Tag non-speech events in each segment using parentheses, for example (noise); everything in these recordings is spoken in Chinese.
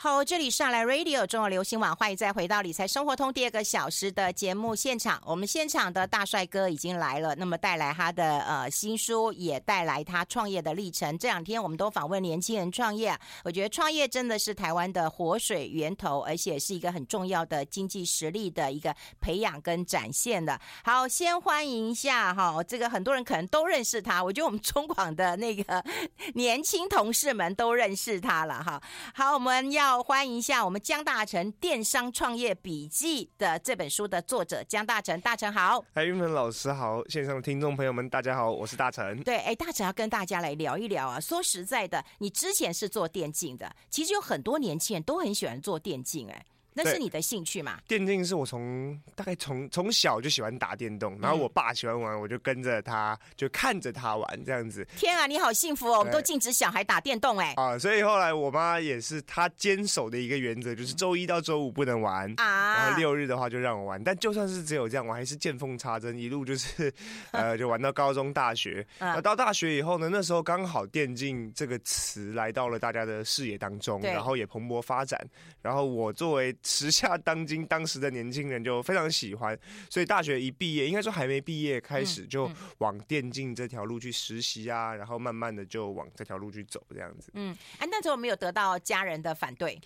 好，这里上来 Radio 中国流行网，欢迎再回到理财生活通第二个小时的节目现场。我们现场的大帅哥已经来了，那么带来他的呃新书，也带来他创业的历程。这两天我们都访问年轻人创业，我觉得创业真的是台湾的活水源头，而且是一个很重要的经济实力的一个培养跟展现的。好，先欢迎一下哈，这个很多人可能都认识他，我觉得我们中广的那个年轻同事们都认识他了哈。好，我们要。好，欢迎一下我们江大成《电商创业笔记》的这本书的作者江大成，大成好，哎，玉芬老师好，线上的听众朋友们大家好，我是大成。对，哎，大成要跟大家来聊一聊啊。说实在的，你之前是做电竞的，其实有很多年轻人都很喜欢做电竞，哎。那是你的兴趣嘛？电竞是我从大概从从小就喜欢打电动，然后我爸喜欢玩，我就跟着他，就看着他玩这样子。天啊，你好幸福哦！我们都禁止小孩打电动哎。啊，所以后来我妈也是她坚守的一个原则，就是周一到周五不能玩啊，然后六日的话就让我玩。但就算是只有这样，我还是见缝插针，一路就是呃，就玩到高中、大学。那到大学以后呢，那时候刚好电竞这个词来到了大家的视野当中，然后也蓬勃发展。然后我作为时下当今，当时的年轻人就非常喜欢，所以大学一毕业，应该说还没毕业，开始就往电竞这条路去实习啊，然后慢慢的就往这条路去走，这样子。嗯，哎，那时候没有得到家人的反对。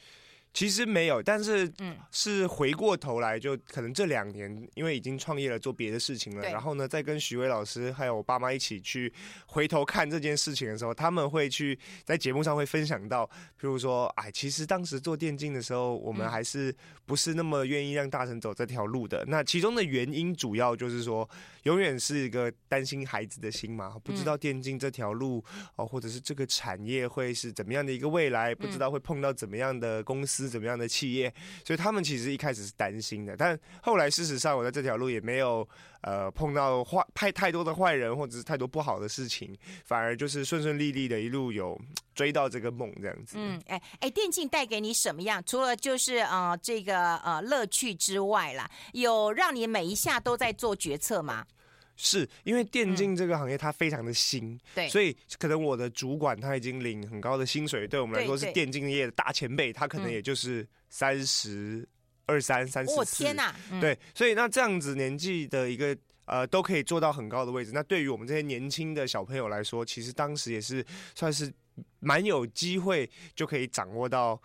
其实没有，但是嗯，是回过头来，就可能这两年，因为已经创业了，做别的事情了，然后呢，再跟徐威老师还有我爸妈一起去回头看这件事情的时候，他们会去在节目上会分享到，譬如说，哎，其实当时做电竞的时候，我们还是不是那么愿意让大成走这条路的。那其中的原因主要就是说，永远是一个担心孩子的心嘛，不知道电竞这条路哦，或者是这个产业会是怎么样的一个未来，不知道会碰到怎么样的公司。怎么样的企业，所以他们其实一开始是担心的，但后来事实上我在这条路也没有呃碰到坏太太多的坏人或者是太多不好的事情，反而就是顺顺利利的一路有追到这个梦这样子。嗯，哎哎，电竞带给你什么样？除了就是呃这个呃乐趣之外啦，有让你每一下都在做决策吗？是因为电竞这个行业它非常的新，对，所以可能我的主管他已经领很高的薪水，对我们来说是电竞业的大前辈，他可能也就是三十二三、三四四，天呐，对，所以那这样子年纪的一个呃都可以做到很高的位置，那对于我们这些年轻的小朋友来说，其实当时也是算是蛮有机会就可以掌握到。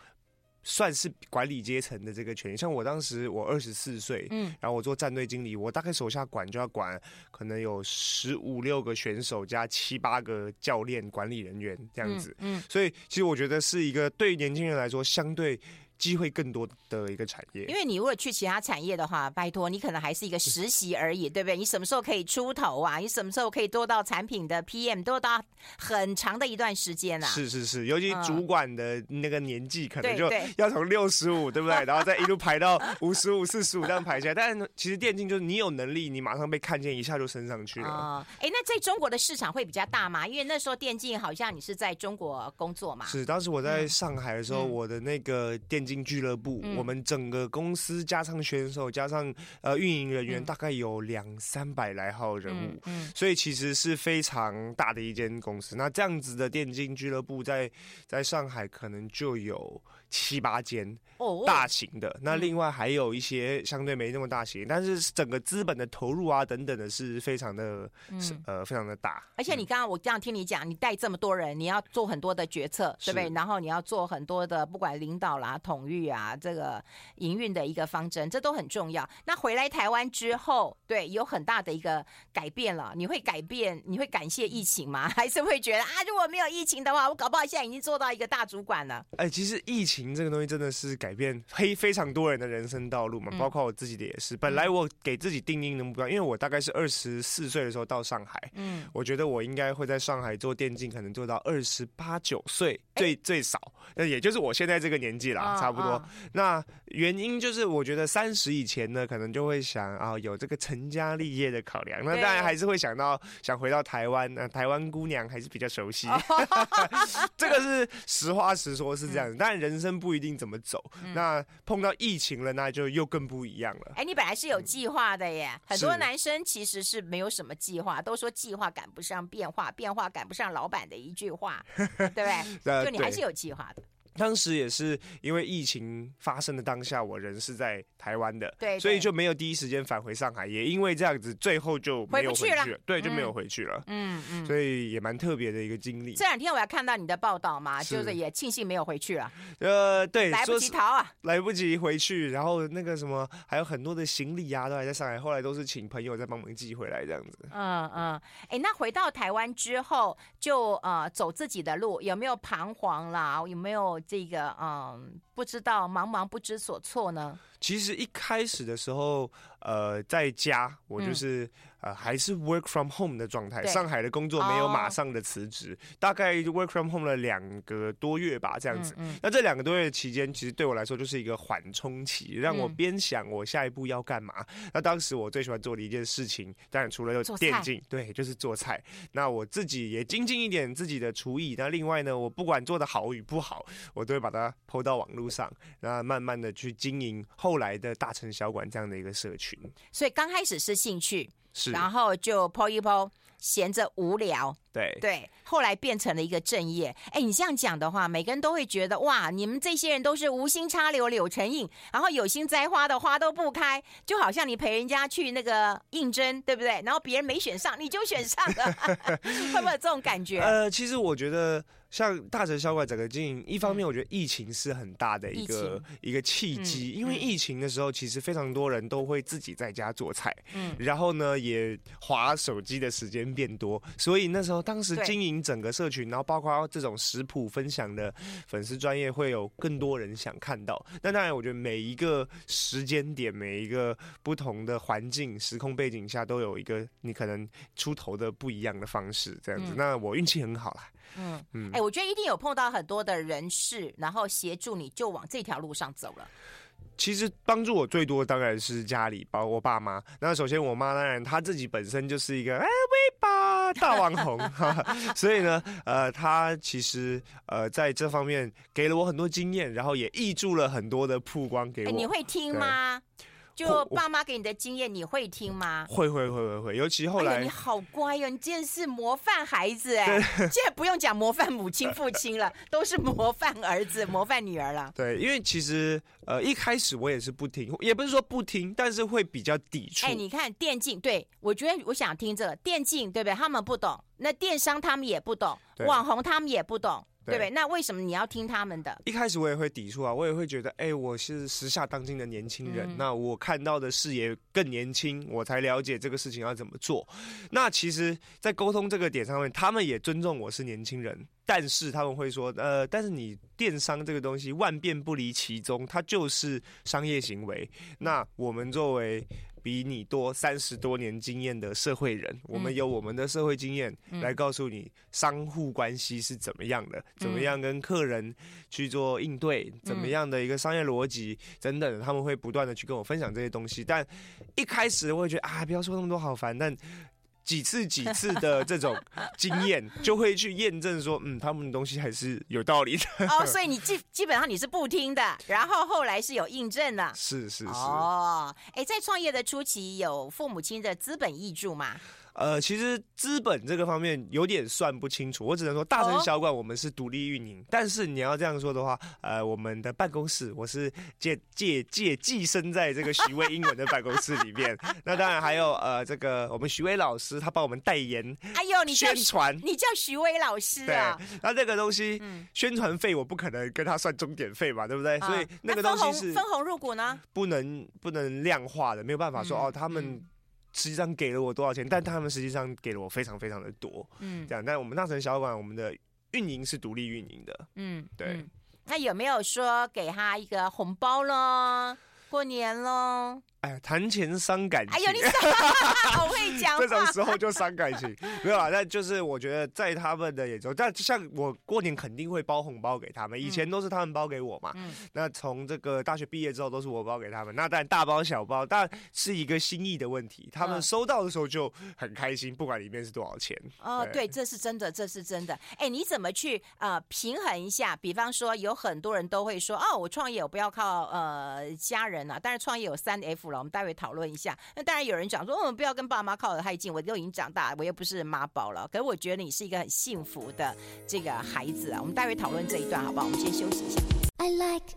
算是管理阶层的这个权利，像我当时我二十四岁，嗯，然后我做战队经理，我大概手下管就要管可能有十五六个选手加七八个教练管理人员这样子，嗯，嗯，所以其实我觉得是一个对于年轻人来说相对。机会更多的一个产业，因为你如果去其他产业的话，拜托你可能还是一个实习而已，对不对？你什么时候可以出头啊？你什么时候可以做到产品的 PM，做到很长的一段时间啊。是是是，尤其主管的那个年纪，可能就要从六十五，(laughs) 对不对？然后再一路排到五十五、四十五这样排下来。但是其实电竞就是你有能力，你马上被看见，一下就升上去了。哦，哎，那在中国的市场会比较大吗？因为那时候电竞好像你是在中国工作嘛。是，当时我在上海的时候，嗯、我的那个电。进俱乐部，嗯、我们整个公司加上选手，加上呃运营人员，大概有两三百来号人物，所以其实是非常大的一间公司。那这样子的电竞俱乐部在在上海可能就有七八间大型的，哦、那另外还有一些相对没那么大型，但是整个资本的投入啊等等的是非常的，嗯、呃非常的大。而且你刚刚我这样听你讲，你带这么多人，你要做很多的决策，对不对？然后你要做很多的不管领导啦、统御啊，这个营运的一个方针，这都很重要。那回来台湾之后，对，有很大的一个改变了。你会改变？你会感谢疫情吗？(laughs) 还是会觉得啊，如果没有疫情的话，我搞不好现在已经做到一个大主管了？哎，其实疫情这个东西真的是改变非非常多人的人生道路嘛，包括我自己的也是。本来我给自己定义的目标，因为我大概是二十四岁的时候到上海，嗯，我觉得我应该会在上海做电竞，可能做到二十八九岁，最最少，那也就是我现在这个年纪啦，差不多。那原因就是，我觉得三十以前呢，可能就会想啊，有这个成家立业的考量。那当然还是会想到想回到台湾，那台湾姑娘还是比较熟悉。(laughs) 这个是实话实说，是这样子。但人生不一定怎么走。那碰到疫情了，那就又更不一样了。哎，你本来是有计划的耶。很多男生其实是没有什么计划，都说计划赶不上变化，变化赶不上老板的一句话，对不对？(laughs) 就你还是有计划的。当时也是因为疫情发生的当下，我人是在台湾的，对，对，所以就没有第一时间返回上海。也因为这样子，最后就没有回去了，去了对，就没有回去了。嗯嗯，所以也蛮特别的一个经历。这两天我要看到你的报道嘛，是就是也庆幸没有回去了。呃，对，来不及逃啊，来不及回去，然后那个什么，还有很多的行李啊，都还在上海，后来都是请朋友再帮忙寄回来这样子。嗯嗯，哎，那回到台湾之后，就呃走自己的路，有没有彷徨啦？有没有这个嗯，不知道茫茫不知所措呢？其实一开始的时候，呃，在家我就是。嗯呃，还是 work from home 的状态。上海的工作没有马上的辞职，哦、大概 work from home 了两个多月吧，这样子。嗯嗯、那这两个多月期间，其实对我来说就是一个缓冲期，让我边想我下一步要干嘛。嗯、那当时我最喜欢做的一件事情，当然除了电竞，对，就是做菜。那我自己也精进一点自己的厨艺。那另外呢，我不管做的好与不好，我都会把它 po 到网络上，然后慢慢的去经营后来的大城小馆这样的一个社群。所以刚开始是兴趣。是然后就 po 一 po，闲着无聊，对对，后来变成了一个正业。哎，你这样讲的话，每个人都会觉得哇，你们这些人都是无心插柳柳成荫，然后有心栽花的花都不开，就好像你陪人家去那个应征，对不对？然后别人没选上，你就选上了，(laughs) 会不会有这种感觉？呃，其实我觉得。像大城小馆整个经营，一方面我觉得疫情是很大的一个一个契机，因为疫情的时候，其实非常多人都会自己在家做菜，嗯，然后呢也划手机的时间变多，所以那时候当时经营整个社群，然后包括这种食谱分享的粉丝专业，会有更多人想看到。那当然，我觉得每一个时间点，每一个不同的环境、时空背景下，都有一个你可能出头的不一样的方式，这样子。那我运气很好啦。嗯嗯，哎、欸，我觉得一定有碰到很多的人事，然后协助你就往这条路上走了。其实帮助我最多当然是家里，包括我爸妈。那首先我妈当然她自己本身就是一个哎微吧大网红，(laughs) 所以呢，呃，她其实呃在这方面给了我很多经验，然后也挹注了很多的曝光给我。欸、你会听吗？就爸妈给你的经验，你会听吗？会会会会会，尤其后来。哎、你好乖哟、哦，你真的是模范孩子哎！对 (laughs) 现在不用讲模范母亲、父亲了，都是模范儿子、(laughs) 模范女儿了。对，因为其实呃一开始我也是不听，也不是说不听，但是会比较抵触。哎，你看电竞，对我觉得我想听这个电竞，对不对？他们不懂，那电商他们也不懂，对网红他们也不懂。对不对？那为什么你要听他们的？一开始我也会抵触啊，我也会觉得，哎，我是时下当今的年轻人，嗯、那我看到的视野更年轻，我才了解这个事情要怎么做。那其实，在沟通这个点上面，他们也尊重我是年轻人，但是他们会说，呃，但是你电商这个东西万变不离其宗，它就是商业行为。那我们作为比你多三十多年经验的社会人，我们有我们的社会经验来告诉你商户关系是怎么样的，怎么样跟客人去做应对，怎么样的一个商业逻辑等等，他们会不断的去跟我分享这些东西。但一开始我会觉得啊，不要说那么多，好烦。但几次几次的这种经验，就会去验证说，嗯，他们的东西还是有道理的。哦，所以你基 (laughs) 基本上你是不听的，然后后来是有印证的。是是是。哦，哎，在创业的初期，有父母亲的资本益助吗？呃，其实资本这个方面有点算不清楚，我只能说大城小馆我们是独立运营。哦、但是你要这样说的话，呃，我们的办公室我是借借借寄生在这个徐巍英文的办公室里面。那当然还有呃，这个我们徐巍老师他帮我们代言，哎呦，你宣传，你叫徐巍老师啊？对，那这个东西、嗯、宣传费我不可能跟他算钟点费嘛，对不对？啊、所以那个东西是分红入股呢，不能不能量化的，没有办法说、嗯、哦，他们。嗯实际上给了我多少钱？但他们实际上给了我非常非常的多，嗯，这样。但我们大城小馆，我们的运营是独立运营的，嗯，对嗯。那有没有说给他一个红包咯？过年咯？哎，谈钱伤感情。哎呦，你 (laughs) 好会讲。这种时候就伤感情，(laughs) 没有啊。但就是我觉得在他们的眼中，但像我过年肯定会包红包给他们。以前都是他们包给我嘛。嗯。那从这个大学毕业之后，都是我包给他们。那但大包小包，但是一个心意的问题。他们收到的时候就很开心，不管里面是多少钱。哦，对，这是真的，这是真的。哎，你怎么去呃平衡一下？比方说，有很多人都会说，哦，我创业我不要靠呃家人啊，但是创业有三 F 了。我们待会讨论一下。那当然有人讲说，我们，不要跟爸妈靠得太近，我都已经长大，我又不是妈宝了。可是我觉得你是一个很幸福的这个孩子啊。我们待会讨论这一段好不好？我们先休息一下。I like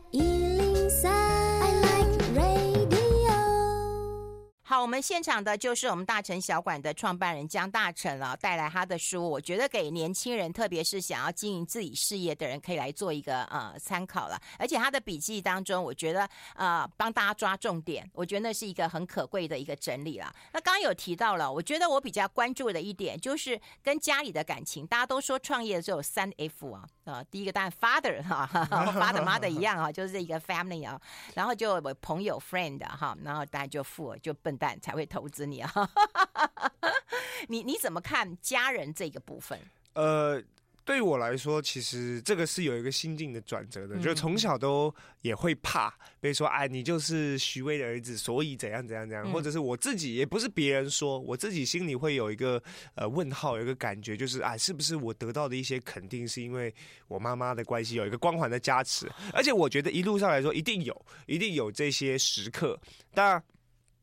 好，我们现场的就是我们大成小馆的创办人江大成了，带来他的书，我觉得给年轻人，特别是想要经营自己事业的人，可以来做一个呃参考了。而且他的笔记当中，我觉得呃帮大家抓重点，我觉得那是一个很可贵的一个整理了。那刚刚有提到了，我觉得我比较关注的一点就是跟家里的感情。大家都说创业只有三 F 啊，呃，第一个当然 father 哈，(laughs) father mother 一样啊，就是一个 family 啊，然后就朋友 friend 哈，然后大家就父就笨。才会投资你啊！(laughs) 你你怎么看家人这个部分？呃，对我来说，其实这个是有一个心境的转折的。嗯、就从小都也会怕被说，哎，你就是徐威的儿子，所以怎样怎样怎样，嗯、或者是我自己，也不是别人说，我自己心里会有一个呃问号，有一个感觉，就是哎，是不是我得到的一些肯定，是因为我妈妈的关系，有一个光环的加持？而且我觉得一路上来说，一定有，一定有这些时刻。当然。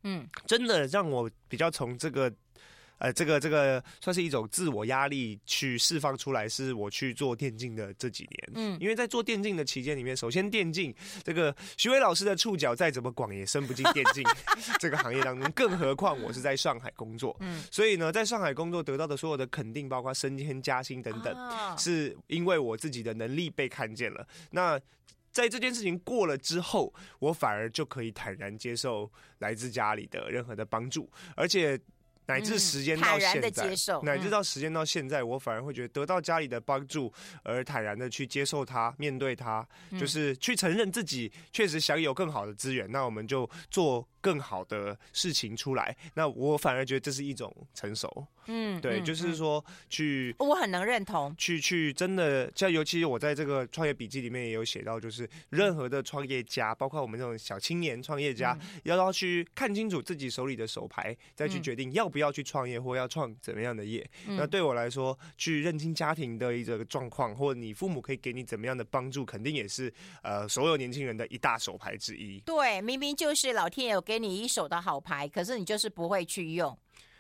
嗯，真的让我比较从这个，呃，这个这个算是一种自我压力去释放出来，是我去做电竞的这几年。嗯，因为在做电竞的期间里面，首先电竞这个徐伟老师的触角再怎么广也伸不进电竞 (laughs) 这个行业当中，更何况我是在上海工作。嗯，所以呢，在上海工作得到的所有的肯定，包括升迁加薪等等，是因为我自己的能力被看见了。那在这件事情过了之后，我反而就可以坦然接受来自家里的任何的帮助，而且乃至时间到现在，嗯、乃至到时间到现在，我反而会觉得得到家里的帮助而坦然的去接受它，面对它，就是去承认自己确实享有更好的资源，那我们就做更好的事情出来。那我反而觉得这是一种成熟。嗯，对，就是说去，我很能认同，去去真的，像尤其我在这个创业笔记里面也有写到，就是任何的创业家，包括我们这种小青年创业家，要要去看清楚自己手里的手牌，再去决定要不要去创业或要创怎么样的业。那对我来说，去认清家庭的一个状况，或你父母可以给你怎么样的帮助，肯定也是呃所有年轻人的一大手牌之一。对，明明就是老天爷有给你一手的好牌，可是你就是不会去用。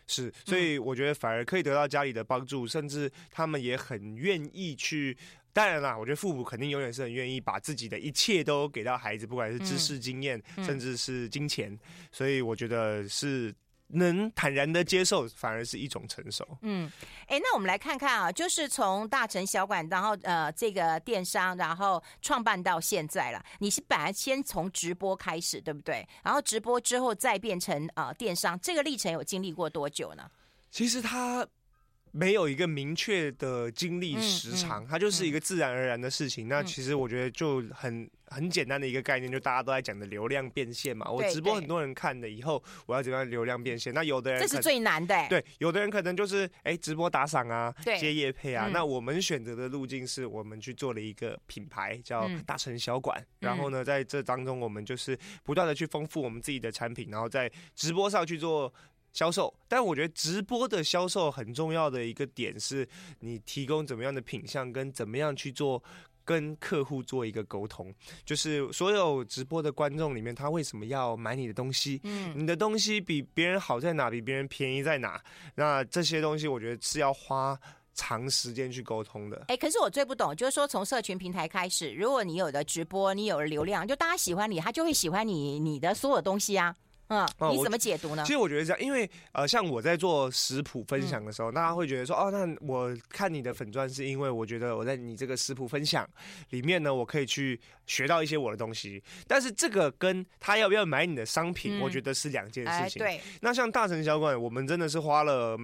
是，所以我觉得反而可以得到家里的帮助，嗯、甚至他们也很愿意去。当然啦，我觉得父母肯定永远是很愿意把自己的一切都给到孩子，不管是知识、经验，嗯、甚至是金钱。嗯、所以我觉得是。能坦然的接受，反而是一种成熟。嗯，哎、欸，那我们来看看啊，就是从大城小馆，然后呃，这个电商，然后创办到现在了。你是本来先从直播开始，对不对？然后直播之后再变成呃电商，这个历程有经历过多久呢？其实它。没有一个明确的经历时长，它就是一个自然而然的事情。那其实我觉得就很很简单的一个概念，就大家都在讲的流量变现嘛。我直播很多人看的，以后我要怎么样流量变现？那有的人这是最难的。对，有的人可能就是哎直播打赏啊，接业配啊。那我们选择的路径是我们去做了一个品牌叫大成小馆，然后呢在这当中我们就是不断的去丰富我们自己的产品，然后在直播上去做。销售，但我觉得直播的销售很重要的一个点是，你提供怎么样的品相，跟怎么样去做跟客户做一个沟通。就是所有直播的观众里面，他为什么要买你的东西？嗯，你的东西比别人好在哪？比别人便宜在哪？那这些东西，我觉得是要花长时间去沟通的。哎，可是我最不懂，就是说从社群平台开始，如果你有了直播，你有了流量，就大家喜欢你，他就会喜欢你你的所有东西啊。嗯，你怎么解读呢？其实我觉得这样，因为呃，像我在做食谱分享的时候，大家会觉得说，哦，那我看你的粉钻是因为我觉得我在你这个食谱分享里面呢，我可以去学到一些我的东西。但是这个跟他要不要买你的商品，我觉得是两件事情。对，那像大城小馆，我们真的是花了。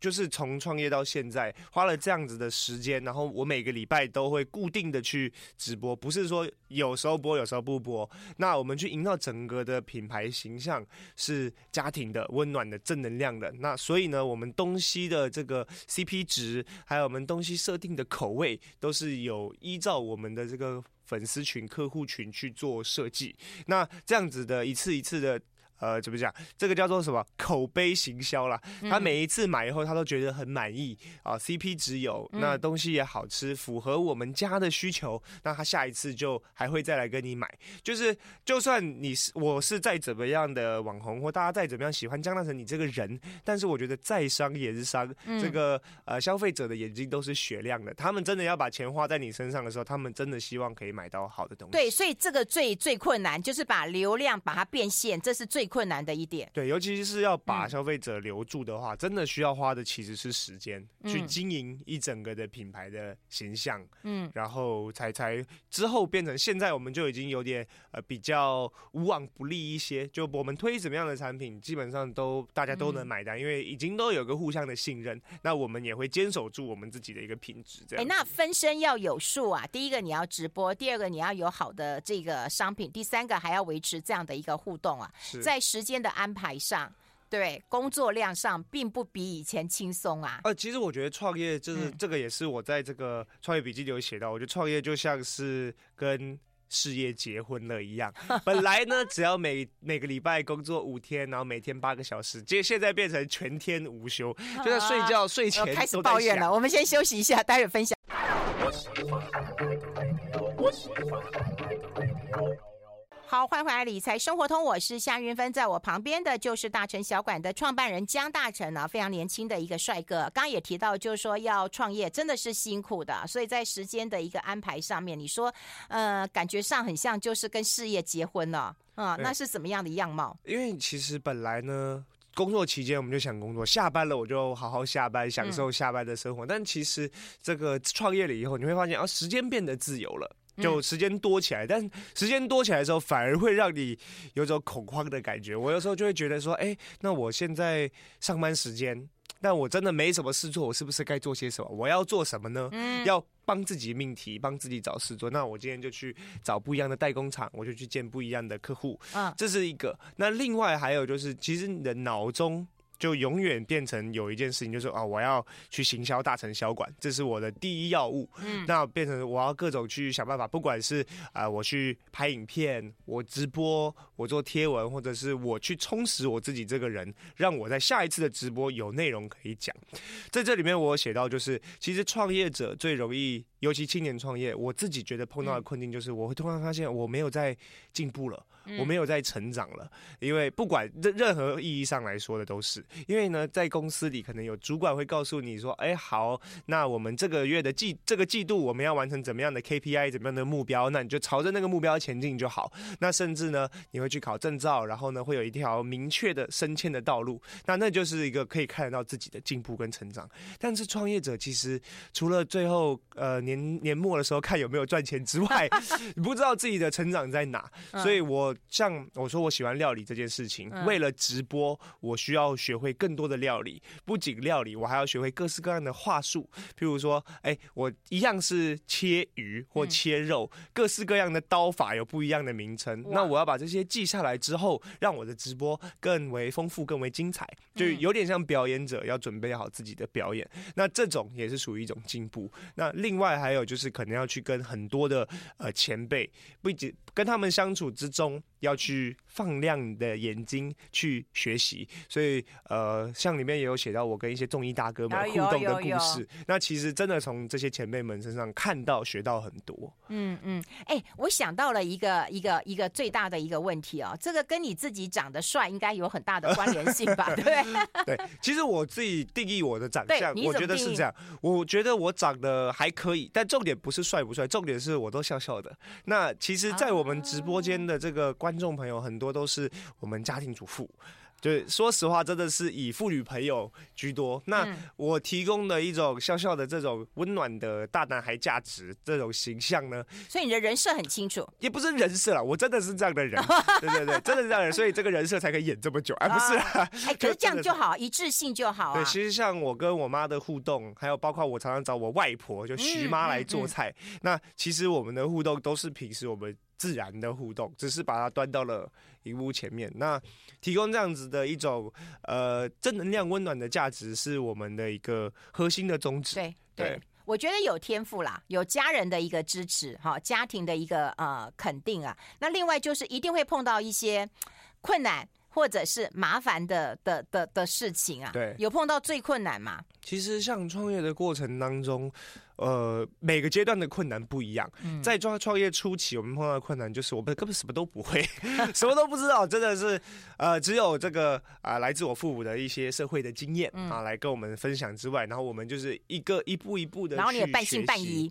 就是从创业到现在，花了这样子的时间，然后我每个礼拜都会固定的去直播，不是说有时候播，有时候不播。那我们去营造整个的品牌形象是家庭的、温暖的、正能量的。那所以呢，我们东西的这个 CP 值，还有我们东西设定的口味，都是有依照我们的这个粉丝群、客户群去做设计。那这样子的一次一次的。呃，怎么讲？这个叫做什么口碑行销啦。他每一次买以后，他都觉得很满意啊，CP 值有，那东西也好吃，符合我们家的需求，那他下一次就还会再来跟你买。就是就算你是我是再怎么样的网红，或大家再怎么样喜欢江大成你这个人，但是我觉得在商言商，这个呃消费者的眼睛都是雪亮的，他们真的要把钱花在你身上的时候，他们真的希望可以买到好的东西。对，所以这个最最困难就是把流量把它变现，这是最困难的一点。对，尤其是要把消费者留住的话，嗯、真的需要花的其实是时间，去经营一整个的品牌的形象，嗯，然后才才之后变成现在我们就已经有点呃比较无往不利一些，就我们推什么样的产品，基本上都大家都能买单，嗯、因为已经都有个互相的信任，那我们也会坚守住我们自己的一个品质。这样，哎，那分身要有数啊，第一个你要直播，第二个你要有好的这个商品，第三个还要维持这样的一个互动啊，在时间的安排上，对工作量上，并不比以前轻松啊。呃，其实我觉得创业就是、嗯、这个，也是我在这个创业笔记里有写到，我觉得创业就像是跟事业结婚了一样。(laughs) 本来呢，只要每每个礼拜工作五天，然后每天八个小时，结果现在变成全天无休，(laughs) 就在睡觉、啊、睡前开始抱怨了。我们先休息一下，待会分享。好，欢迎回来，理财生活通，我是夏云芬，在我旁边的就是大成小馆的创办人江大成啊，非常年轻的一个帅哥。刚刚也提到，就是说要创业真的是辛苦的，所以在时间的一个安排上面，你说，呃，感觉上很像就是跟事业结婚了，嗯，那是怎么样的样貌？因为其实本来呢，工作期间我们就想工作，下班了我就好好下班，享受下班的生活。嗯、但其实这个创业了以后，你会发现，啊，时间变得自由了。就时间多起来，但时间多起来的时候，反而会让你有种恐慌的感觉。我有时候就会觉得说，哎，那我现在上班时间，但我真的没什么事做，我是不是该做些什么？我要做什么呢？嗯，要帮自己命题，帮自己找事做。那我今天就去找不一样的代工厂，我就去见不一样的客户。啊，这是一个。那另外还有就是，其实你的脑中。就永远变成有一件事情，就是啊，我要去行销大成小馆，这是我的第一要务。嗯，那变成我要各种去想办法，不管是啊、呃，我去拍影片，我直播，我做贴文，或者是我去充实我自己这个人，让我在下一次的直播有内容可以讲。在这里面，我写到就是，其实创业者最容易。尤其青年创业，我自己觉得碰到的困境就是，我会突然发现我没有在进步了，我没有在成长了。因为不管任任何意义上来说的都是，因为呢，在公司里可能有主管会告诉你说：“哎，好，那我们这个月的季这个季度我们要完成怎么样的 KPI，怎么样的目标，那你就朝着那个目标前进就好。那甚至呢，你会去考证照，然后呢，会有一条明确的升迁的道路。那那就是一个可以看得到自己的进步跟成长。但是创业者其实除了最后呃。年年末的时候看有没有赚钱之外，(laughs) 你不知道自己的成长在哪。所以我像我说我喜欢料理这件事情，为了直播，我需要学会更多的料理。不仅料理，我还要学会各式各样的话术。譬如说，哎，我一样是切鱼或切肉，各式各样的刀法有不一样的名称。那我要把这些记下来之后，让我的直播更为丰富、更为精彩。就有点像表演者要准备好自己的表演。那这种也是属于一种进步。那另还有就是，可能要去跟很多的呃前辈，不仅跟他们相处之中，要去放亮你的眼睛去学习。所以呃，像里面也有写到我跟一些综艺大哥们互动的故事。那其实真的从这些前辈们身上看到学到很多。嗯嗯，哎、欸，我想到了一个一个一个最大的一个问题哦，这个跟你自己长得帅应该有很大的关联性吧？(laughs) 对对，其实我自己定义我的长相，我觉得是这样。我觉得我长得还可以。但重点不是帅不帅，重点是我都笑笑的。那其实，在我们直播间的这个观众朋友，很多都是我们家庭主妇。对，说实话，真的是以妇女朋友居多。那我提供的一种笑笑的这种温暖的大男孩价值这种形象呢，所以你的人设很清楚，也不是人设啦，我真的是这样的人，(laughs) 对对对，真的是这样的人，所以这个人设才可以演这么久，而、啊、不是啦。哎，可是这样就好，一致性就好、啊。对，其实像我跟我妈的互动，还有包括我常常找我外婆就徐妈来做菜，那其实我们的互动都是平时我们自然的互动，只是把它端到了荧幕前面。那提供这样子的一种呃正能量、温暖的价值，是我们的一个核心的宗旨。对对，对我觉得有天赋啦，有家人的一个支持，哈，家庭的一个呃肯定啊。那另外就是一定会碰到一些困难。或者是麻烦的的的的事情啊？对，有碰到最困难吗？其实像创业的过程当中。呃，每个阶段的困难不一样。在创创业初期，我们碰到的困难就是我们根本什么都不会，(laughs) 什么都不知道，真的是呃，只有这个啊、呃，来自我父母的一些社会的经验啊，来跟我们分享之外，然后我们就是一个一步一步的，然后你也半信半疑。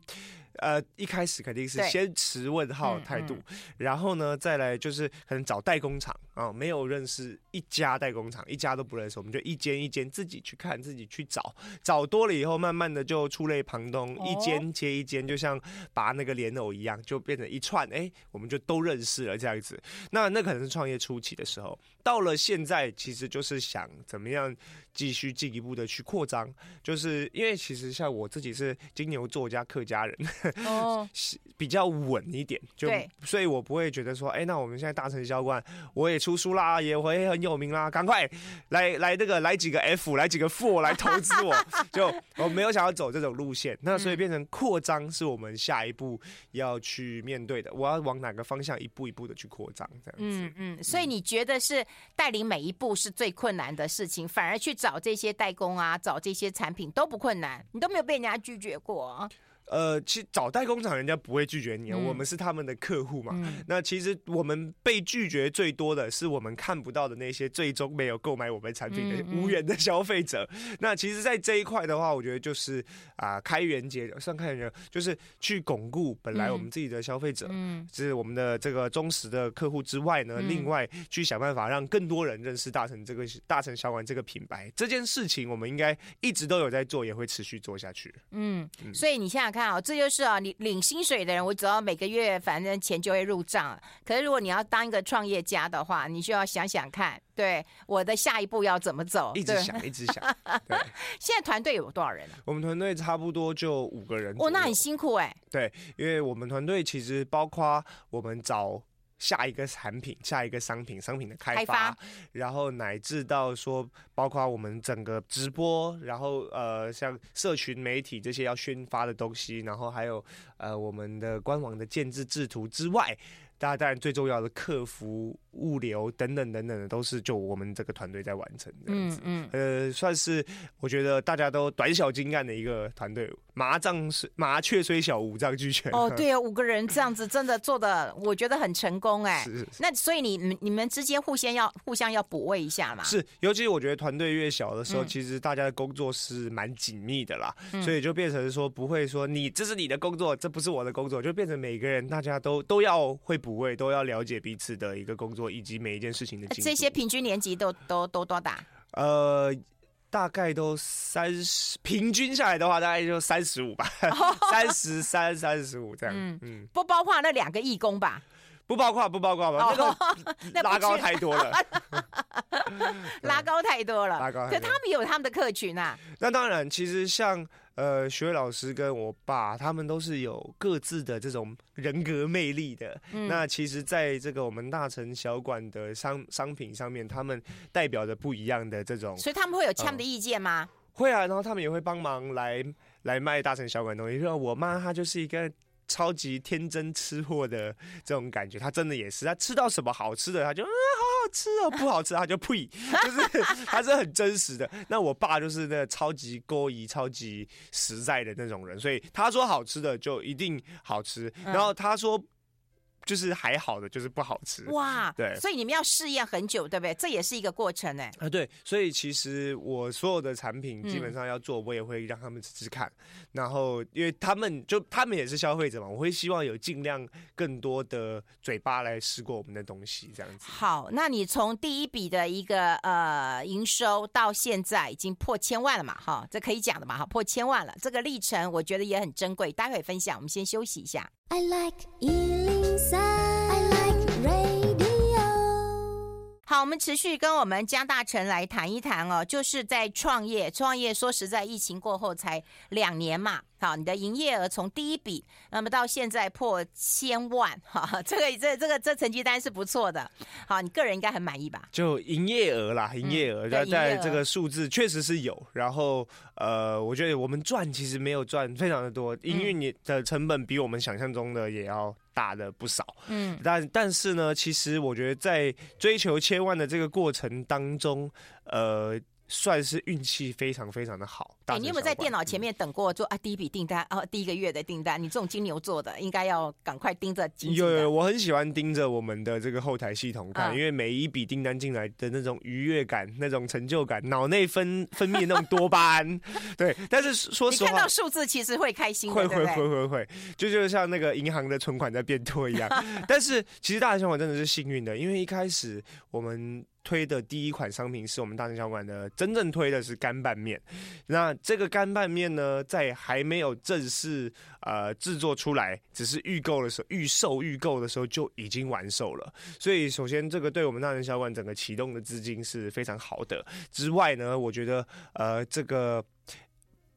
呃，一开始肯定是先持问号态度，然后呢，再来就是可能找代工厂啊，没有认识一家代工厂，一家都不认识，我们就一间一间自己去看，自己去找，找多了以后，慢慢的就触类旁通，一间接一间，就像拔那个莲藕一样，就变成一串，哎，我们就都认识了这样子。那那可能是创业初期的时候，到了现在，其实就是想怎么样。继续进一步的去扩张，就是因为其实像我自己是金牛座加客家人，哦，(laughs) 比较稳一点，就所以，我不会觉得说，哎，那我们现在大成销冠，我也出书啦，也会很有名啦，赶快来来这个来几个 F，来几个 Four 来投资我，(laughs) 就我没有想要走这种路线，那所以变成扩张是我们下一步要去面对的，我要往哪个方向一步一步的去扩张，这样子，嗯嗯，所以你觉得是带领每一步是最困难的事情，反而去找。找这些代工啊，找这些产品都不困难，你都没有被人家拒绝过。呃，其实找代工厂，人家不会拒绝你，嗯、我们是他们的客户嘛。嗯、那其实我们被拒绝最多的是我们看不到的那些最终没有购买我们产品的无缘的消费者。那其实，在这一块的话，我觉得就是啊、呃，开源节，算开源节，就是去巩固本来我们自己的消费者，嗯，是我们的这个忠实的客户之外呢，嗯、另外去想办法让更多人认识大成这个大成小馆这个品牌。这件事情我们应该一直都有在做，也会持续做下去。嗯，嗯所以你现在。看哦，这就是啊，你领薪水的人，我只要每个月反正钱就会入账。可是如果你要当一个创业家的话，你就要想想看，对我的下一步要怎么走，一直想，一直想。(laughs) 对，现在团队有多少人啊？我们团队差不多就五个人。哦，那很辛苦哎、欸。对，因为我们团队其实包括我们找。下一个产品，下一个商品，商品的开发，开发。然后乃至到说，包括我们整个直播，然后呃，像社群媒体这些要宣发的东西，然后还有呃，我们的官网的建制制图之外，大家当然最重要的客服。物流等等等等的都是就我们这个团队在完成的，嗯嗯，呃，算是我觉得大家都短小精干的一个团队。麻将是麻雀虽小，五脏俱全。哦，对啊，五个人这样子真的做的，我觉得很成功哎。是。那所以你们你们之间互相要互相要补位一下嘛？是，尤其我觉得团队越小的时候，嗯、其实大家的工作是蛮紧密的啦，嗯、所以就变成说不会说你这是你的工作，这不是我的工作，就变成每个人大家都都要会补位，都要了解彼此的一个工作。以及每一件事情的这些平均年级都都都多大？呃，大概都三十，平均下来的话，大概就三十五吧，(laughs) 三十三、三十五这样。嗯嗯，不包括那两个义工吧？不包括，不包括吧？(laughs) 那个 (laughs) 拉高太多了，拉高太多了，拉高。可他们有他们的客群啊。那当然，其实像。呃，学伟老师跟我爸，他们都是有各自的这种人格魅力的。嗯、那其实，在这个我们大城小馆的商商品上面，他们代表着不一样的这种。所以他们会有呛的意见吗、呃？会啊，然后他们也会帮忙来来卖大城小馆东西。说我妈她就是一个。超级天真吃货的这种感觉，他真的也是，他吃到什么好吃的，他就嗯，好好吃哦，不好吃他就呸，(laughs) 就是他是很真实的。那我爸就是那超级勾仪、超级实在的那种人，所以他说好吃的就一定好吃，然后他说。就是还好的，就是不好吃。哇，对，所以你们要试验很久，对不对？这也是一个过程哎。啊，对，所以其实我所有的产品基本上要做，我也会让他们吃吃看。嗯、然后，因为他们就他们也是消费者嘛，我会希望有尽量更多的嘴巴来试过我们的东西，这样子。好，那你从第一笔的一个呃营收到现在已经破千万了嘛？哈，这可以讲的嘛？哈，破千万了，这个历程我觉得也很珍贵。待会分享，我们先休息一下。I like 好，我们持续跟我们江大成来谈一谈哦，就是在创业，创业说实在，疫情过后才两年嘛，好，你的营业额从第一笔，那么到现在破千万，哈，这个这这个这成绩单是不错的。好，你个人应该很满意吧？就营业额啦，营业额在在这个数字确实是有。然后呃，我觉得我们赚其实没有赚非常的多，营运你的成本比我们想象中的也要大的不少。嗯，但但是呢，其实我觉得在追求千万的这个过程当中，呃。算是运气非常非常的好。哎，你有没有在电脑前面等过做啊第一笔订单啊第一个月的订单？你这种金牛座的应该要赶快盯着。有有，我很喜欢盯着我们的这个后台系统看，因为每一笔订单进来的那种愉悦感、那种成就感，脑内分分泌那种多巴胺。对，但是说实话，你看到数字其实会开心，会会会会会，就就像那个银行的存款在变多一样。(laughs) 但是其实大成小馆真的是幸运的，因为一开始我们。推的第一款商品是我们大成小馆的，真正推的是干拌面。那这个干拌面呢，在还没有正式呃制作出来，只是预购的时候、预售、预购的时候就已经完售了。所以，首先这个对我们大成小馆整个启动的资金是非常好的。之外呢，我觉得呃这个。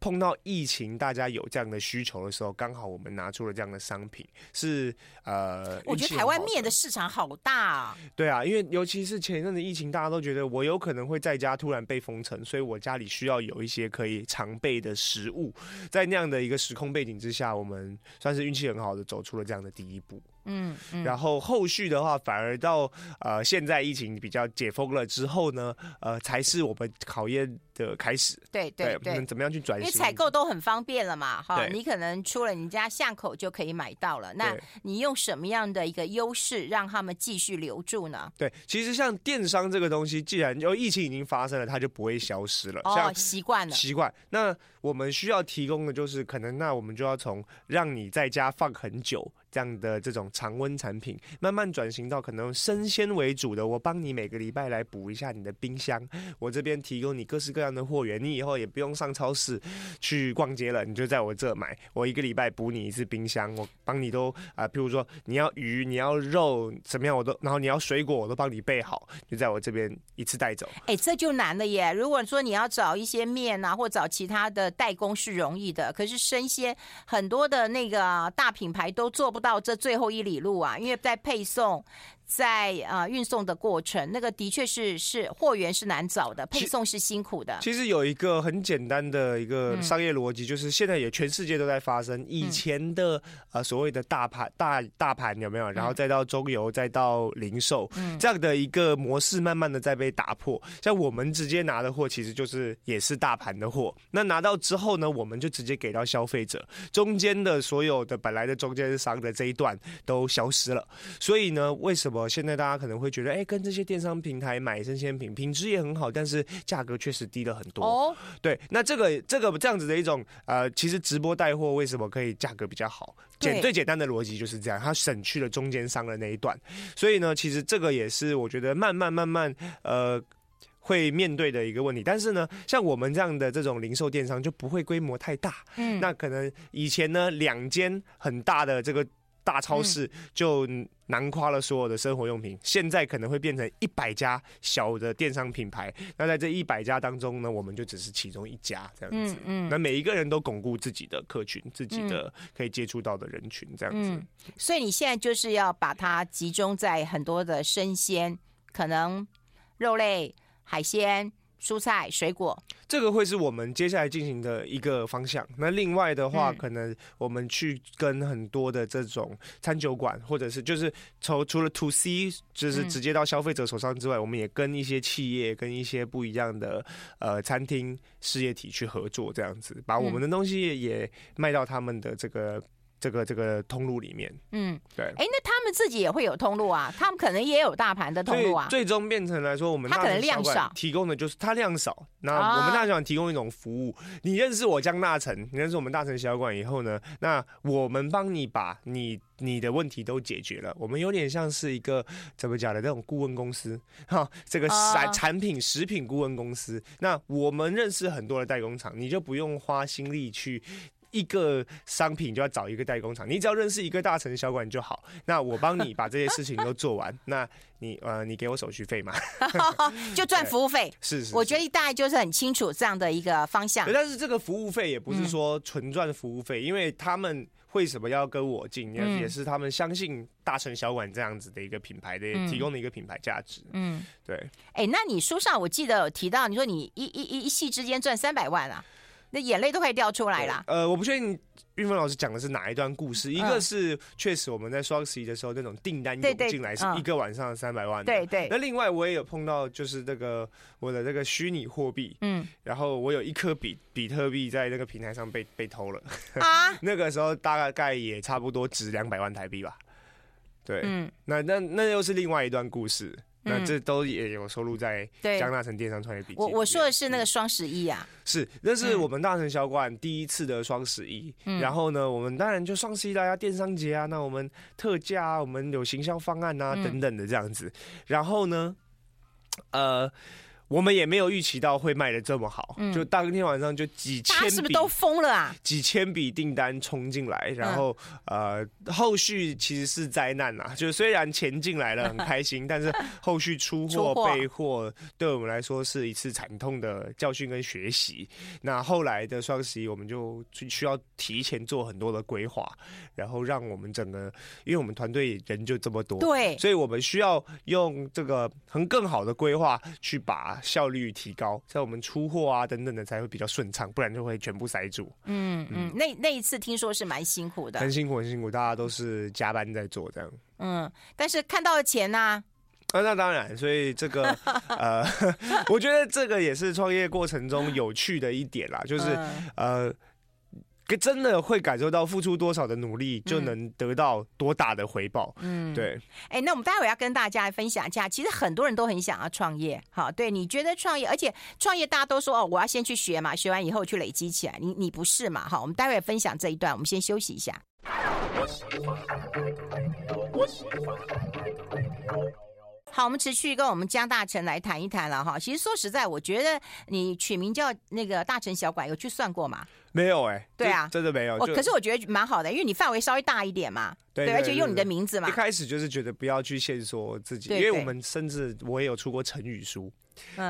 碰到疫情，大家有这样的需求的时候，刚好我们拿出了这样的商品，是呃，我觉得台湾面的市场好大啊。对啊，因为尤其是前一阵子疫情，大家都觉得我有可能会在家突然被封城，所以我家里需要有一些可以常备的食物。在那样的一个时空背景之下，我们算是运气很好的走出了这样的第一步。嗯，嗯，然后后续的话，反而到呃现在疫情比较解封了之后呢，呃，才是我们考验的开始。对对对，我们怎么样去转型？因为采购都很方便了嘛，哈，你可能出了你家巷口就可以买到了。那你用什么样的一个优势让他们继续留住呢？对，其实像电商这个东西，既然就疫情已经发生了，它就不会消失了。哦，习惯了，习惯。那我们需要提供的就是，可能那我们就要从让你在家放很久。这样的这种常温产品，慢慢转型到可能生鲜为主的。我帮你每个礼拜来补一下你的冰箱，我这边提供你各式各样的货源，你以后也不用上超市去逛街了，你就在我这买。我一个礼拜补你一次冰箱，我帮你都啊、譬如说你要鱼，你要肉，怎么样我都，然后你要水果我都帮你备好，就在我这边一次带走。哎，这就难了耶！如果说你要找一些面啊，或找其他的代工是容易的，可是生鲜很多的那个大品牌都做不到这最后一里路啊，因为在配送。在啊，运送的过程，那个的确是是货源是难找的，配送是辛苦的。其实有一个很简单的一个商业逻辑，就是现在也全世界都在发生。以前的呃所谓的大盘大大盘有没有？然后再到中游，再到零售，这样的一个模式，慢慢的在被打破。像我们直接拿的货，其实就是也是大盘的货。那拿到之后呢，我们就直接给到消费者，中间的所有的本来的中间商的这一段都消失了。所以呢，为什么？现在大家可能会觉得，哎，跟这些电商平台买生鲜品，品质也很好，但是价格确实低了很多。哦，对，那这个这个这样子的一种，呃，其实直播带货为什么可以价格比较好？简最简单的逻辑就是这样，它省去了中间商的那一段。所以呢，其实这个也是我觉得慢慢慢慢，呃，会面对的一个问题。但是呢，像我们这样的这种零售电商就不会规模太大。嗯，那可能以前呢，两间很大的这个。大超市就囊括了所有的生活用品，现在可能会变成一百家小的电商品牌。那在这一百家当中呢，我们就只是其中一家这样子。嗯，那每一个人都巩固自己的客群，自己的可以接触到的人群这样子。嗯，所以你现在就是要把它集中在很多的生鲜，可能肉类、海鲜。蔬菜、水果，这个会是我们接下来进行的一个方向。那另外的话，可能我们去跟很多的这种餐酒馆，或者是就是从除了 To C，就是直接到消费者手上之外，我们也跟一些企业、跟一些不一样的呃餐厅事业体去合作，这样子把我们的东西也卖到他们的这个。这个这个通路里面，嗯，对，哎，那他们自己也会有通路啊？他们可能也有大盘的通路啊。最终变成来说，我们他可能量少，提供的就是他量少。那我们大成小馆提供一种服务，你认识我江大成，你认识我们大成小馆以后呢，那我们帮你把你你的问题都解决了。我们有点像是一个怎么讲的这种顾问公司，哈，这个产产品食品顾问公司。那我们认识很多的代工厂，你就不用花心力去。一个商品就要找一个代工厂，你只要认识一个大城小馆就好。那我帮你把这些事情都做完，(laughs) 那你呃，你给我手续费嘛，(laughs) 就赚 (laughs) 服务费。是是，是，我觉得大概就是很清楚这样的一个方向。但是这个服务费也不是说纯赚服务费，嗯，因为他们为什么要跟我进，也是他们相信大城小馆这样子的一个品牌的提供的一个品牌价值。嗯，对。哎，那你书上我记得有提到，你说你一一一一夕之间赚三百万啊？那眼泪都快掉出来了。呃，我不确定玉芬老师讲的是哪一段故事。一个是确实我们在双十一的时候那种订单涌进来，是一个晚上三百万。对对。那另外我也有碰到，就是那个我的那个虚拟货币，嗯，然后我有一颗比比特币在那个平台上被被偷了。啊。(laughs) 那个时候大概也差不多值两百万台币吧。对。嗯。那那那又是另外一段故事。那这都也有收录在江大成电商创业笔记。我我说的是那个双十一啊，是，那是我们大成小馆第一次的双十一。然后呢，我们当然就双十一大家电商节啊，那我们特价啊，我们有行销方案啊等等的这样子。然后呢，呃。我们也没有预期到会卖的这么好，嗯、就当天晚上就几千笔，是不是都疯了啊？几千笔订单冲进来，然后、嗯、呃，后续其实是灾难呐。就虽然钱进来了很开心，(laughs) 但是后续出货备货对我们来说是一次惨痛的教训跟学习。那后来的双十一，我们就需要提前做很多的规划，然后让我们整个，因为我们团队人就这么多，对，所以我们需要用这个很更好的规划去把。效率提高，在我们出货啊等等的才会比较顺畅，不然就会全部塞住。嗯嗯，那那一次听说是蛮辛苦的，很辛苦很辛苦，大家都是加班在做这样。嗯，但是看到了钱呢？啊，啊，那当然，所以这个 (laughs) 呃，(laughs) 我觉得这个也是创业过程中有趣的一点啦，就是呃。真的会感受到付出多少的努力，就能得到多大的回报。嗯，对。哎、欸，那我们待会要跟大家来分享一下，其实很多人都很想要创业。好，对，你觉得创业，而且创业大家都说哦，我要先去学嘛，学完以后去累积起来。你你不是嘛？好，我们待会分享这一段，我们先休息一下。好，我们持续跟我们江大成来谈一谈了哈。其实说实在，我觉得你取名叫那个大成小馆，有去算过吗？没有哎、欸，对啊，真的没有。可是我觉得蛮好的，因为你范围稍微大一点嘛，对，而且用你的名字嘛。一开始就是觉得不要去限缩自己，因为我们甚至我也有出过成语书。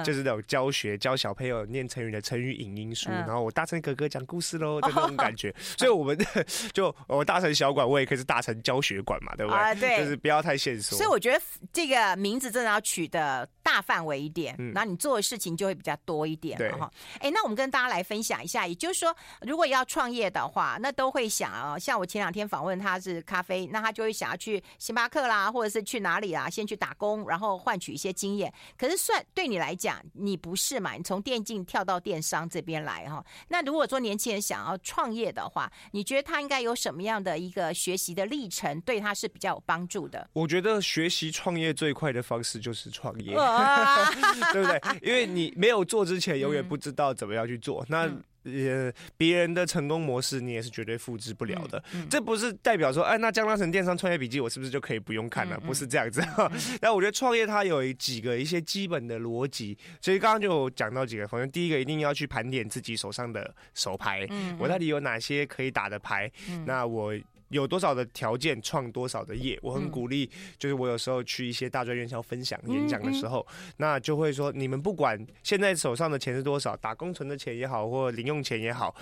就是那种教学教小朋友念成语的成语影音书，然后我大成哥哥讲故事喽 (laughs) 的那种感觉，所以我们 (laughs) 就我大成小馆，我也可以是大成教学馆嘛，对不对？啊，对，就是不要太限缩。所以我觉得这个名字真的要取的大范围一点，然后你做的事情就会比较多一点，对哈。哎，那我们跟大家来分享一下，也就是说，如果要创业的话，那都会想啊，像我前两天访问他是咖啡，那他就会想要去星巴克啦，或者是去哪里啊，先去打工，然后换取一些经验。可是算对你来讲，你不是嘛？你从电竞跳到电商这边来哈。那如果说年轻人想要创业的话，你觉得他应该有什么样的一个学习的历程，对他是比较有帮助的？我觉得学习创业最快的方式就是创业，(laughs) 对不对？因为你没有做之前，(laughs) 永远不知道怎么样去做。嗯、那呃，别人的成功模式你也是绝对复制不了的。嗯嗯、这不是代表说，哎，那江大成电商创业笔记我是不是就可以不用看了？不是这样子。(laughs) 但我觉得创业它有几个一些基本的逻辑，所以刚刚就讲到几个。反正第一个一定要去盘点自己手上的手牌，嗯嗯、我到底有哪些可以打的牌？嗯、那我。有多少的条件创多少的业，我很鼓励。就是我有时候去一些大专院校分享演讲的时候，那就会说，你们不管现在手上的钱是多少，打工存的钱也好，或零用钱也好，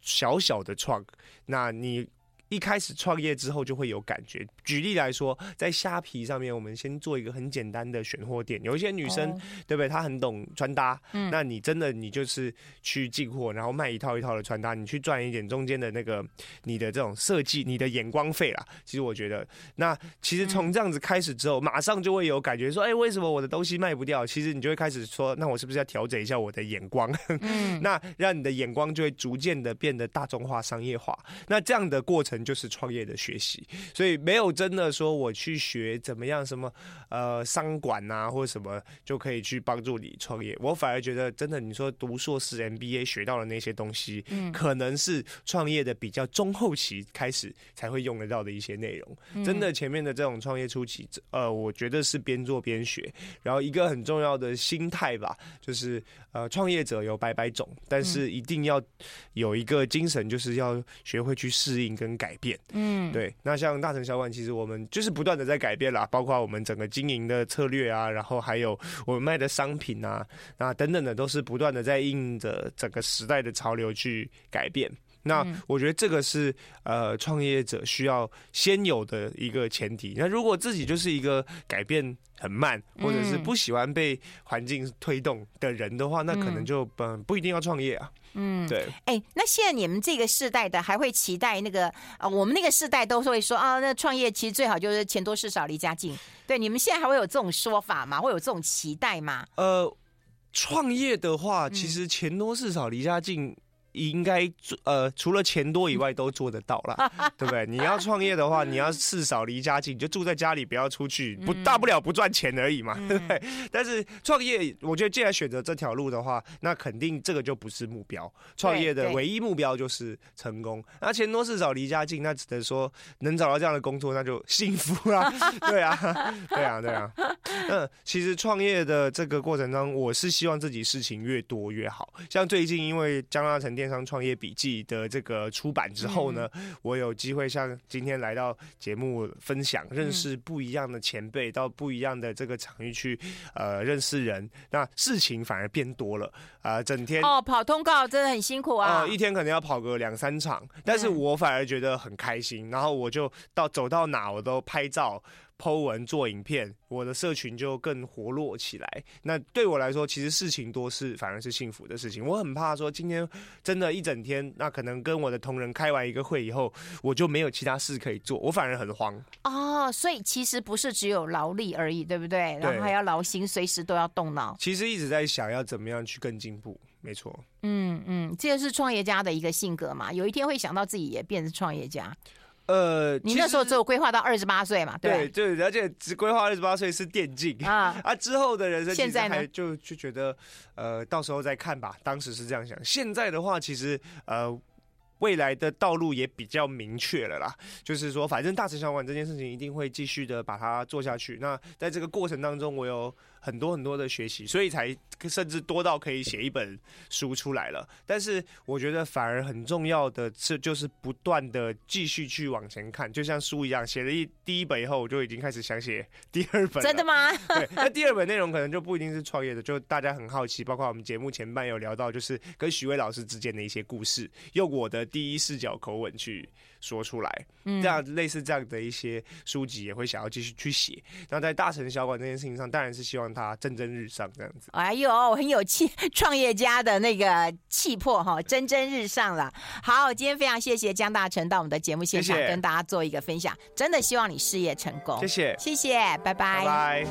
小小的创，那你。一开始创业之后就会有感觉。举例来说，在虾皮上面，我们先做一个很简单的选货店。有一些女生，对不对？她很懂穿搭，嗯那你真的你就是去进货，然后卖一套一套的穿搭，你去赚一点中间的那个你的这种设计、你的眼光费啦。其实我觉得，那其实从这样子开始之后，马上就会有感觉说，哎，为什么我的东西卖不掉？其实你就会开始说，那我是不是要调整一下我的眼光？(laughs) 嗯那让你的眼光就会逐渐的变得大众化、商业化。那这样的过程。程就是创业的学习，所以没有真的说我去学怎么样什么呃商管啊或者什么就可以去帮助你创业。我反而觉得真的，你说读硕士 MBA 学到的那些东西，嗯，可能是创业的比较中后期开始才会用得到的一些内容。真的前面的这种创业初期，呃，我觉得是边做边学。然后一个很重要的心态吧，就是呃，创业者有百百种，但是一定要有一个精神，就是要学会去适应跟改变。嗯，对。那像大城小馆，其实我们就是不断的在改变啦，包括我们整个经营的策略啊，然后还有我们卖的商品啊，啊等等的都是不断的在应着整个时代的潮流去改变。那我觉得这个是呃，创业者需要先有的一个前提。那如果自己就是一个改变很慢，或者是不喜欢被环境推动的人的话，那可能就嗯不一定要创业啊。嗯，对。哎、欸，那现在你们这个世代的还会期待那个啊？我们那个世代都是会说啊，那创业其实最好就是钱多事少离家近。对，你们现在还会有这种说法吗？会有这种期待吗？呃，创业的话，其实钱多事少离家近。应该做呃，除了钱多以外都做得到啦，(laughs) 对不对？你要创业的话，你要事少离家近，就住在家里，不要出去，不大不了不赚钱而已嘛，对不对？但是创业，我觉得既然选择这条路的话，那肯定这个就不是目标。创业的唯一目标就是成功。那钱多事少离家近，那只能说能找到这样的工作，那就幸福啦。(laughs) 对啊，对啊，对啊。嗯，其实创业的这个过程中，我是希望自己事情越多越好。像最近因为江大成电商创业笔记的这个出版之后呢，嗯、我有机会像今天来到节目分享，认识不一样的前辈，到不一样的这个场域去呃认识人，那事情反而变多了啊、呃，整天哦跑通告真的很辛苦啊，呃、一天可能要跑个两三场，但是我反而觉得很开心，然后我就到走到哪我都拍照。Po 文做影片，我的社群就更活络起来。那对我来说，其实事情多是反而是幸福的事情。我很怕说今天真的一整天，那可能跟我的同仁开完一个会以后，我就没有其他事可以做，我反而很慌。哦，所以其实不是只有劳力而已，对不对？然后还要劳心，随时都要动脑。其实一直在想要怎么样去更进步，没错。嗯嗯，这个是创业家的一个性格嘛，有一天会想到自己也变成创业家。呃，你那时候只有规划到二十八岁嘛？对，对，而且只规划二十八岁是电竞啊 (laughs) 啊！之后的人生现在还就就觉得，呃，到时候再看吧。当时是这样想，现在的话，其实呃，未来的道路也比较明确了啦。就是说，反正大城小馆这件事情一定会继续的把它做下去。那在这个过程当中，我有。很多很多的学习，所以才甚至多到可以写一本书出来了。但是我觉得反而很重要的是，就是不断的继续去往前看，就像书一样，写了一第一本以后，我就已经开始想写第二本。真的吗？对，那第二本内容可能就不一定是创业的，就大家很好奇，包括我们节目前半有聊到，就是跟许巍老师之间的一些故事，用我的第一视角口吻去说出来。嗯，这样类似这样的一些书籍也会想要继续去写。那在大城小馆这件事情上，当然是希望。他蒸蒸日上这样子，哎呦，很有气，创业家的那个气魄哈，蒸蒸日上了。好，今天非常谢谢江大成到我们的节目现场，跟大家做一个分享，真的希望你事业成功，谢谢，谢谢，拜拜。拜拜。